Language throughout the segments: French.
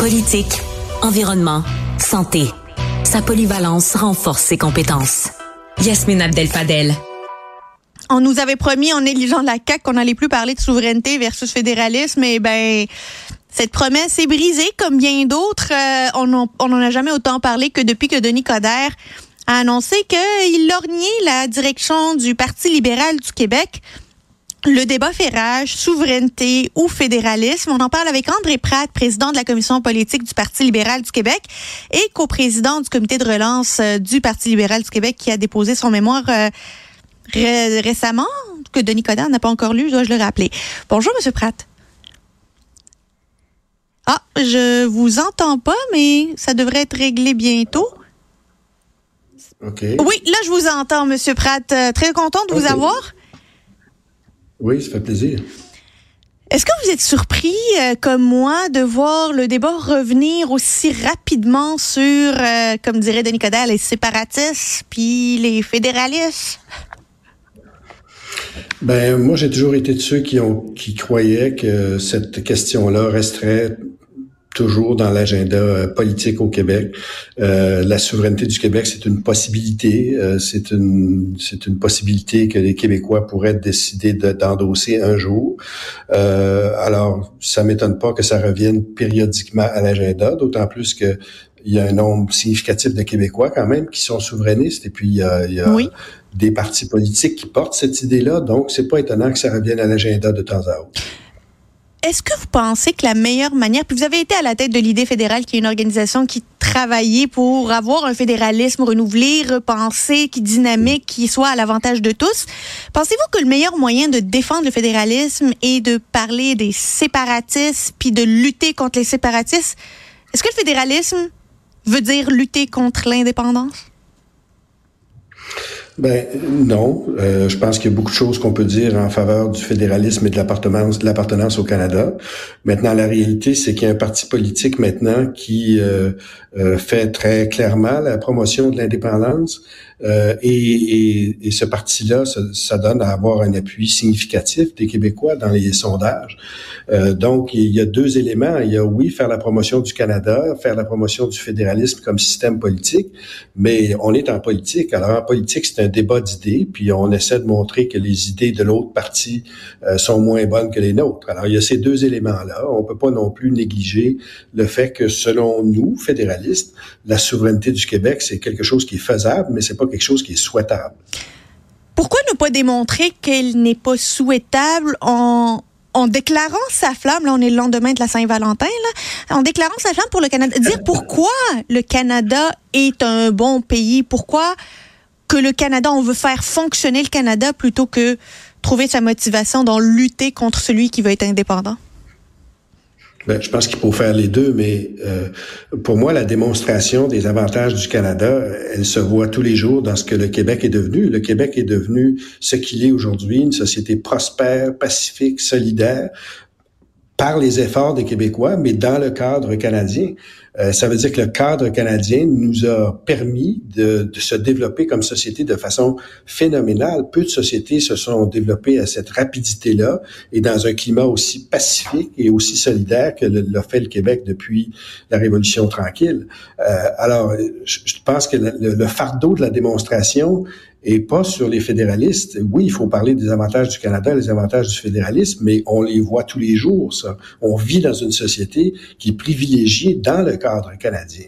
Politique, environnement, santé. Sa polyvalence renforce ses compétences. Yasmine Abdel-Fadel. On nous avait promis en éligeant la CAQ qu'on n'allait plus parler de souveraineté versus fédéralisme, et ben cette promesse est brisée comme bien d'autres. Euh, on n'en a jamais autant parlé que depuis que Denis Coderre a annoncé qu'il lorgnait la direction du Parti libéral du Québec le débat fait rage, souveraineté ou fédéralisme. On en parle avec André Pratt, président de la commission politique du Parti libéral du Québec et coprésident du comité de relance euh, du Parti libéral du Québec qui a déposé son mémoire euh, récemment, que Denis Coderre n'a pas encore lu, dois-je le rappeler. Bonjour, Monsieur Pratt. Ah, je vous entends pas, mais ça devrait être réglé bientôt. OK. Oui, là, je vous entends, Monsieur Pratt. Euh, très content de vous avoir. Oui, ça fait plaisir. Est-ce que vous êtes surpris, euh, comme moi, de voir le débat revenir aussi rapidement sur, euh, comme dirait Denis Coderre, les séparatistes puis les fédéralistes? Ben, moi, j'ai toujours été de ceux qui ont qui croyaient que cette question-là resterait toujours dans l'agenda euh, politique au Québec. Euh, la souveraineté du Québec, c'est une possibilité. Euh, c'est une c'est une possibilité que les Québécois pourraient décider d'endosser un jour. Euh, alors, ça m'étonne pas que ça revienne périodiquement à l'agenda, d'autant plus que il y a un nombre significatif de Québécois quand même qui sont souverainistes et puis il y a, il y a des partis politiques qui portent cette idée-là. Donc, c'est pas étonnant que ça revienne à l'agenda de temps à autre. Est-ce que vous pensez que la meilleure manière, puis vous avez été à la tête de l'idée fédérale, qui est une organisation qui travaillait pour avoir un fédéralisme renouvelé, repensé, qui dynamique, qui soit à l'avantage de tous. Pensez-vous que le meilleur moyen de défendre le fédéralisme est de parler des séparatistes, puis de lutter contre les séparatistes? Est-ce que le fédéralisme veut dire lutter contre l'indépendance? Ben non, euh, je pense qu'il y a beaucoup de choses qu'on peut dire en faveur du fédéralisme et de l'appartenance, l'appartenance au Canada. Maintenant, la réalité, c'est qu'il y a un parti politique maintenant qui euh, euh, fait très clairement la promotion de l'indépendance. Euh, et, et, et, ce parti-là, ça, ça, donne à avoir un appui significatif des Québécois dans les sondages. Euh, donc, il y a deux éléments. Il y a, oui, faire la promotion du Canada, faire la promotion du fédéralisme comme système politique, mais on est en politique. Alors, en politique, c'est un débat d'idées, puis on essaie de montrer que les idées de l'autre parti euh, sont moins bonnes que les nôtres. Alors, il y a ces deux éléments-là. On peut pas non plus négliger le fait que, selon nous, fédéralistes, la souveraineté du Québec, c'est quelque chose qui est faisable, mais c'est pas quelque chose qui est souhaitable. Pourquoi ne pas démontrer qu'elle n'est pas souhaitable en, en déclarant sa flamme, là on est le lendemain de la Saint-Valentin, là, en déclarant sa flamme pour le Canada, dire pourquoi le Canada est un bon pays, pourquoi que le Canada, on veut faire fonctionner le Canada plutôt que trouver sa motivation dans lutter contre celui qui veut être indépendant? Ben, je pense qu'il faut faire les deux, mais euh, pour moi, la démonstration des avantages du Canada, elle se voit tous les jours dans ce que le Québec est devenu. Le Québec est devenu ce qu'il est aujourd'hui, une société prospère, pacifique, solidaire, par les efforts des Québécois, mais dans le cadre canadien. Euh, ça veut dire que le cadre canadien nous a permis de, de, se développer comme société de façon phénoménale. Peu de sociétés se sont développées à cette rapidité-là et dans un climat aussi pacifique et aussi solidaire que l'a fait le Québec depuis la Révolution tranquille. Euh, alors, je, pense que le, le, fardeau de la démonstration et pas sur les fédéralistes. Oui, il faut parler des avantages du Canada, les avantages du fédéralisme, mais on les voit tous les jours, ça. On vit dans une société qui est privilégiée dans le cadre canadien.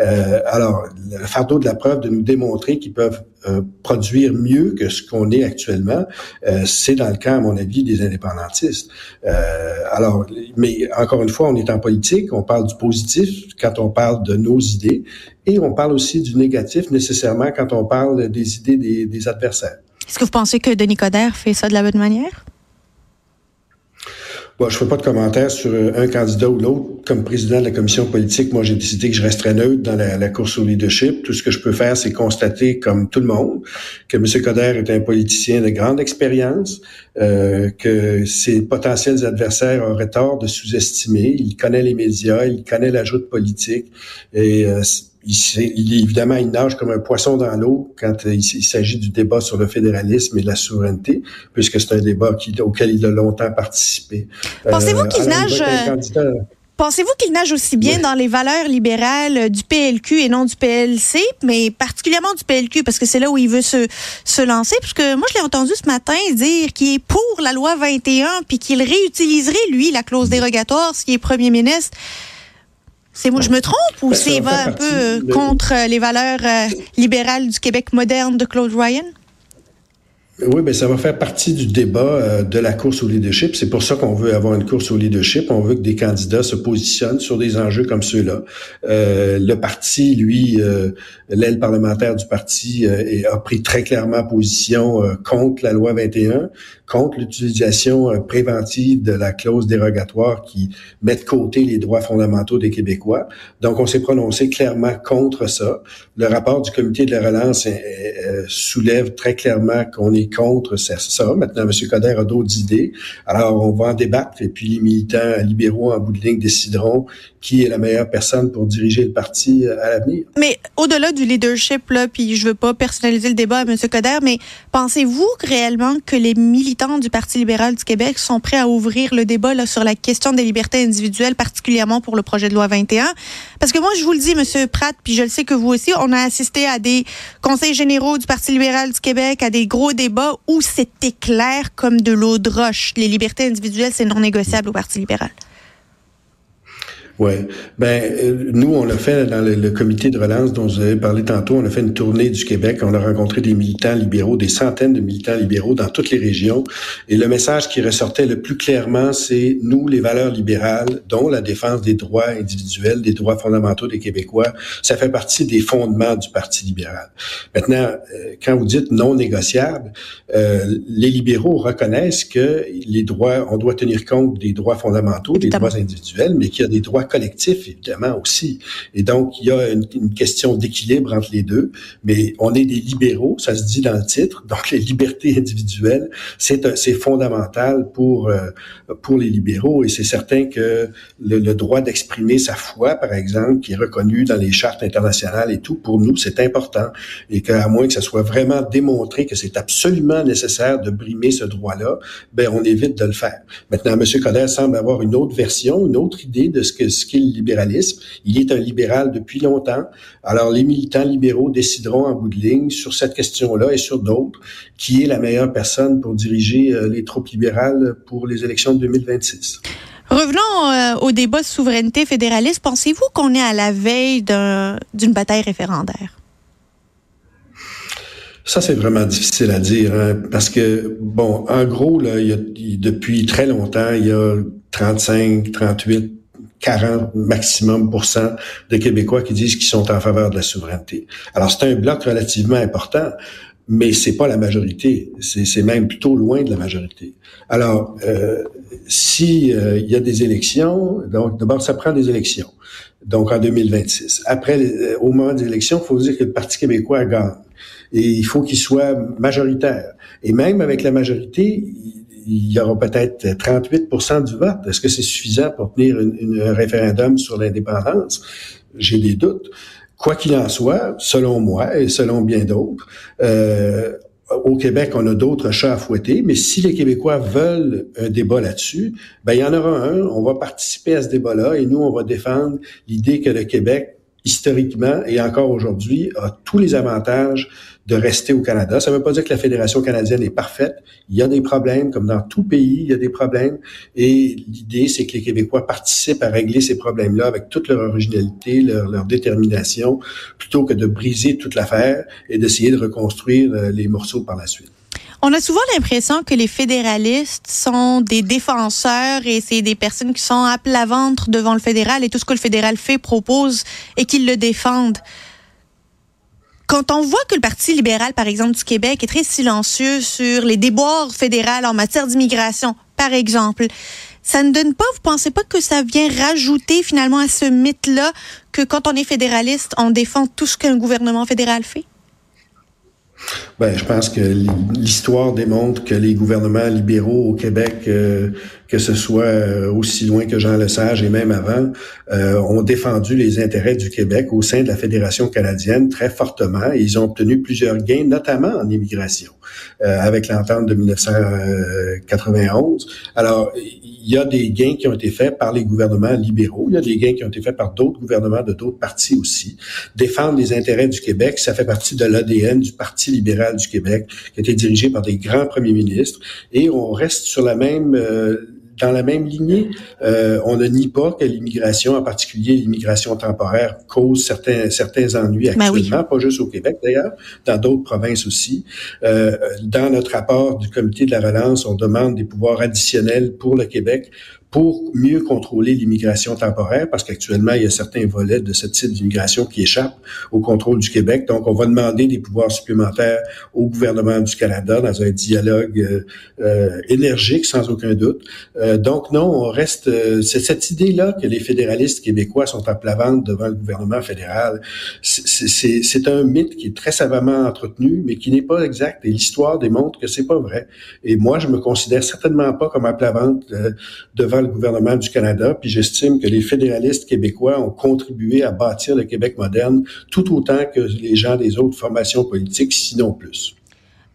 Euh, alors, le fardeau de la preuve de nous démontrer qu'ils peuvent euh, produire mieux que ce qu'on est actuellement, euh, c'est dans le cas, à mon avis, des indépendantistes. Euh, alors, mais encore une fois, on est en politique, on parle du positif quand on parle de nos idées, et on parle aussi du négatif nécessairement quand on parle des idées des, des adversaires. Est-ce que vous pensez que Denis Coderre fait ça de la bonne manière? Bon, je ne fais pas de commentaires sur un candidat ou l'autre. Comme président de la commission politique, moi, j'ai décidé que je resterais neutre dans la, la, course au leadership. Tout ce que je peux faire, c'est constater, comme tout le monde, que M. Coder est un politicien de grande expérience, euh, que ses potentiels adversaires auraient tort de sous-estimer. Il connaît les médias, il connaît la joute politique. Et euh, il, il, évidemment, il nage comme un poisson dans l'eau quand il, il s'agit du débat sur le fédéralisme et la souveraineté, puisque c'est un débat qui, auquel il a longtemps participé. Pensez-vous euh, qu'il nage... Pensez-vous qu'il nage aussi bien dans les valeurs libérales du PLQ et non du PLC, mais particulièrement du PLQ, parce que c'est là où il veut se, se lancer? Parce que moi, je l'ai entendu ce matin dire qu'il est pour la loi 21, puis qu'il réutiliserait, lui, la clause dérogatoire s'il est premier ministre. C'est moi, je me trompe ou ben, c'est va un peu contre les valeurs euh, libérales du Québec moderne de Claude Ryan? Oui, ben ça va faire partie du débat euh, de la course au leadership. C'est pour ça qu'on veut avoir une course au leadership. On veut que des candidats se positionnent sur des enjeux comme ceux-là. Euh, le parti, lui, euh, l'aile parlementaire du parti a pris très clairement position contre la loi 21, contre l'utilisation préventive de la clause dérogatoire qui met de côté les droits fondamentaux des Québécois. Donc, on s'est prononcé clairement contre ça. Le rapport du comité de la relance soulève très clairement qu'on est contre ça. Maintenant, M. Coder a d'autres idées. Alors, on va en débattre et puis les militants libéraux en bout de ligne décideront qui est la meilleure personne pour diriger le parti euh, à l'avenir. Mais au-delà du leadership, là, puis je veux pas personnaliser le débat à M. Coder, mais pensez-vous réellement que les militants du Parti libéral du Québec sont prêts à ouvrir le débat là, sur la question des libertés individuelles, particulièrement pour le projet de loi 21? Parce que moi, je vous le dis, M. Pratt, puis je le sais que vous aussi, on a assisté à des conseils généraux du Parti libéral du Québec, à des gros débats où c'était clair comme de l'eau de roche. Les libertés individuelles, c'est non négociable au Parti libéral. Oui. Ben, euh, nous, on l'a fait dans le, comité de relance dont vous avez parlé tantôt. On a fait une tournée du Québec. On a rencontré des militants libéraux, des centaines de militants libéraux dans toutes les régions. Et le message qui ressortait le plus clairement, c'est nous, les valeurs libérales, dont la défense des droits individuels, des droits fondamentaux des Québécois, ça fait partie des fondements du Parti libéral. Maintenant, euh, quand vous dites non négociable, euh, les libéraux reconnaissent que les droits, on doit tenir compte des droits fondamentaux, des droits individuels, mais qu'il y a des droits collectif, évidemment, aussi. Et donc, il y a une, question d'équilibre entre les deux, mais on est des libéraux, ça se dit dans le titre, donc les libertés individuelles, c'est fondamental pour euh, pour les libéraux et c'est certain que le, le droit d'exprimer sa foi, par exemple, qui est reconnu dans les chartes internationales et tout, pour nous, c'est important et qu'à moins que ça soit vraiment démontré que c'est absolument nécessaire de brimer ce droit-là, ben on évite de le faire. Maintenant, M. Coder semble avoir une autre version, une autre idée de ce que ce qu'est le libéralisme. Il est un libéral depuis longtemps. Alors, les militants libéraux décideront en bout de ligne sur cette question-là et sur d'autres qui est la meilleure personne pour diriger euh, les troupes libérales pour les élections de 2026. Revenons euh, au débat de souveraineté fédéraliste. Pensez-vous qu'on est à la veille d'une bataille référendaire? Ça, c'est vraiment difficile à dire, hein, parce que, bon, en gros, là, il y a, depuis très longtemps, il y a 35, 38 40 maximum de Québécois qui disent qu'ils sont en faveur de la souveraineté. Alors c'est un bloc relativement important, mais c'est pas la majorité. C'est même plutôt loin de la majorité. Alors euh, si euh, il y a des élections, donc d'abord ça prend des élections. Donc en 2026. Après, euh, au moment des élections, il faut dire que le Parti québécois gagne. Et il faut qu'il soit majoritaire. Et même avec la majorité, il y aura peut-être 38% du vote. Est-ce que c'est suffisant pour tenir un référendum sur l'indépendance? J'ai des doutes. Quoi qu'il en soit, selon moi et selon bien d'autres, euh, au Québec, on a d'autres chats à fouetter, mais si les Québécois veulent un débat là-dessus, ben il y en aura un. On va participer à ce débat-là et nous, on va défendre l'idée que le Québec, historiquement et encore aujourd'hui, a tous les avantages de rester au Canada. Ça ne veut pas dire que la Fédération canadienne est parfaite. Il y a des problèmes, comme dans tout pays, il y a des problèmes. Et l'idée, c'est que les Québécois participent à régler ces problèmes-là avec toute leur originalité, leur, leur détermination, plutôt que de briser toute l'affaire et d'essayer de reconstruire euh, les morceaux par la suite. On a souvent l'impression que les fédéralistes sont des défenseurs et c'est des personnes qui sont à plat ventre devant le fédéral et tout ce que le fédéral fait, propose et qu'ils le défendent quand on voit que le Parti libéral, par exemple, du Québec est très silencieux sur les déboires fédérales en matière d'immigration, par exemple, ça ne donne pas, vous pensez pas que ça vient rajouter finalement à ce mythe-là que quand on est fédéraliste, on défend tout ce qu'un gouvernement fédéral fait? Ben, je pense que l'histoire démontre que les gouvernements libéraux au Québec, euh, que ce soit euh, aussi loin que Jean Lesage et même avant, euh, ont défendu les intérêts du Québec au sein de la Fédération canadienne très fortement et ils ont obtenu plusieurs gains, notamment en immigration, avec l'entente de 1991. Alors, il y a des gains qui ont été faits par les gouvernements libéraux, il y a des gains qui ont été faits par d'autres gouvernements de d'autres partis aussi. Défendre les intérêts du Québec, ça fait partie de l'ADN du Parti libéral du Québec, qui a été dirigé par des grands premiers ministres, et on reste sur la même euh, dans la même lignée, euh, on ne nie pas que l'immigration, en particulier l'immigration temporaire, cause certains certains ennuis ben actuellement, pas juste au Québec d'ailleurs, dans d'autres provinces aussi. Euh, dans notre rapport du Comité de la relance, on demande des pouvoirs additionnels pour le Québec pour mieux contrôler l'immigration temporaire, parce qu'actuellement, il y a certains volets de ce type d'immigration qui échappent au contrôle du Québec. Donc, on va demander des pouvoirs supplémentaires au gouvernement du Canada dans un dialogue euh, euh énergique, sans aucun doute. Euh, donc, non, on reste... Euh, c'est cette idée-là que les fédéralistes québécois sont à plat ventre devant le gouvernement fédéral. C'est un mythe qui est très savamment entretenu, mais qui n'est pas exact. Et l'histoire démontre que c'est pas vrai. Et moi, je me considère certainement pas comme à plat ventre devant le gouvernement du Canada, puis j'estime que les fédéralistes québécois ont contribué à bâtir le Québec moderne tout autant que les gens des autres formations politiques, sinon plus.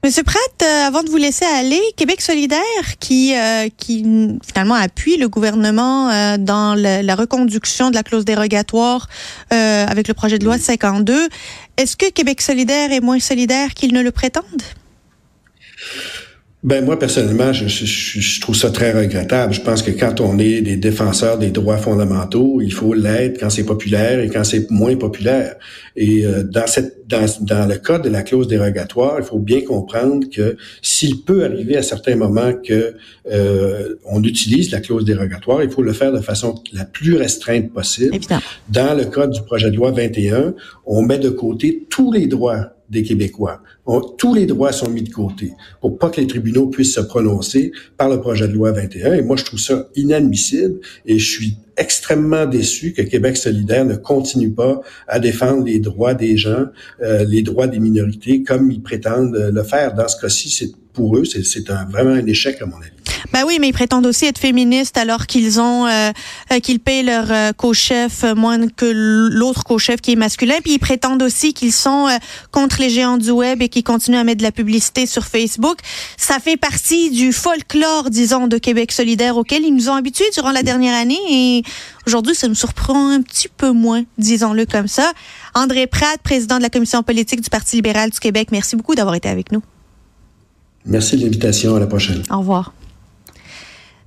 Monsieur Pratt, euh, avant de vous laisser aller, Québec solidaire qui euh, finalement appuie le gouvernement euh, dans la reconduction de la clause dérogatoire avec le projet de loi 52, est-ce que Québec solidaire est moins solidaire qu'ils ne le prétendent? Ben moi personnellement, je, je, je, trouve ça très regrettable. Je pense que quand on est des défenseurs des droits fondamentaux, il faut l'être quand c'est populaire et quand c'est moins populaire. Et euh, dans cette dans, dans le cas de la clause dérogatoire, il faut bien comprendre que s'il peut arriver à certains moments que euh, on utilise la clause dérogatoire, il faut le faire de façon la plus restreinte possible. Dans le cas du projet de loi 21, on met de côté tous les droits des Québécois. tous les droits sont mis de côté pour pas que les tribunaux puissent se prononcer par le projet de loi 21. Et moi, je trouve ça inadmissible et je suis extrêmement déçu que Québec solidaire ne continue pas à défendre les droits des gens, euh, les droits des minorités, comme ils prétendent le faire. Dans ce cas-ci, c'est pour eux, c'est un, vraiment un échec, à mon avis. Ben oui, mais ils prétendent aussi être féministes alors qu'ils ont euh, euh, qu'ils payent leur euh, co-chef moins que l'autre co-chef qui est masculin. Puis ils prétendent aussi qu'ils sont contre les géants du web et qu'ils continuent à mettre de la publicité sur Facebook. Ça fait partie du folklore, disons, de Québec solidaire auquel ils nous ont habitués durant la dernière année. Et aujourd'hui, ça nous surprend un petit peu moins, disons-le comme ça. André Pratt, président de la commission politique du Parti libéral du Québec, merci beaucoup d'avoir été avec nous. Merci de l'invitation. À la prochaine. Au revoir.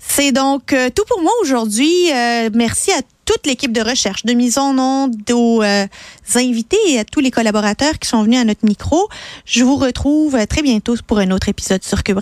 C'est donc euh, tout pour moi aujourd'hui. Euh, merci à toute l'équipe de recherche de mise en onde, aux euh, invités et à tous les collaborateurs qui sont venus à notre micro. Je vous retrouve très bientôt pour un autre épisode sur Cube.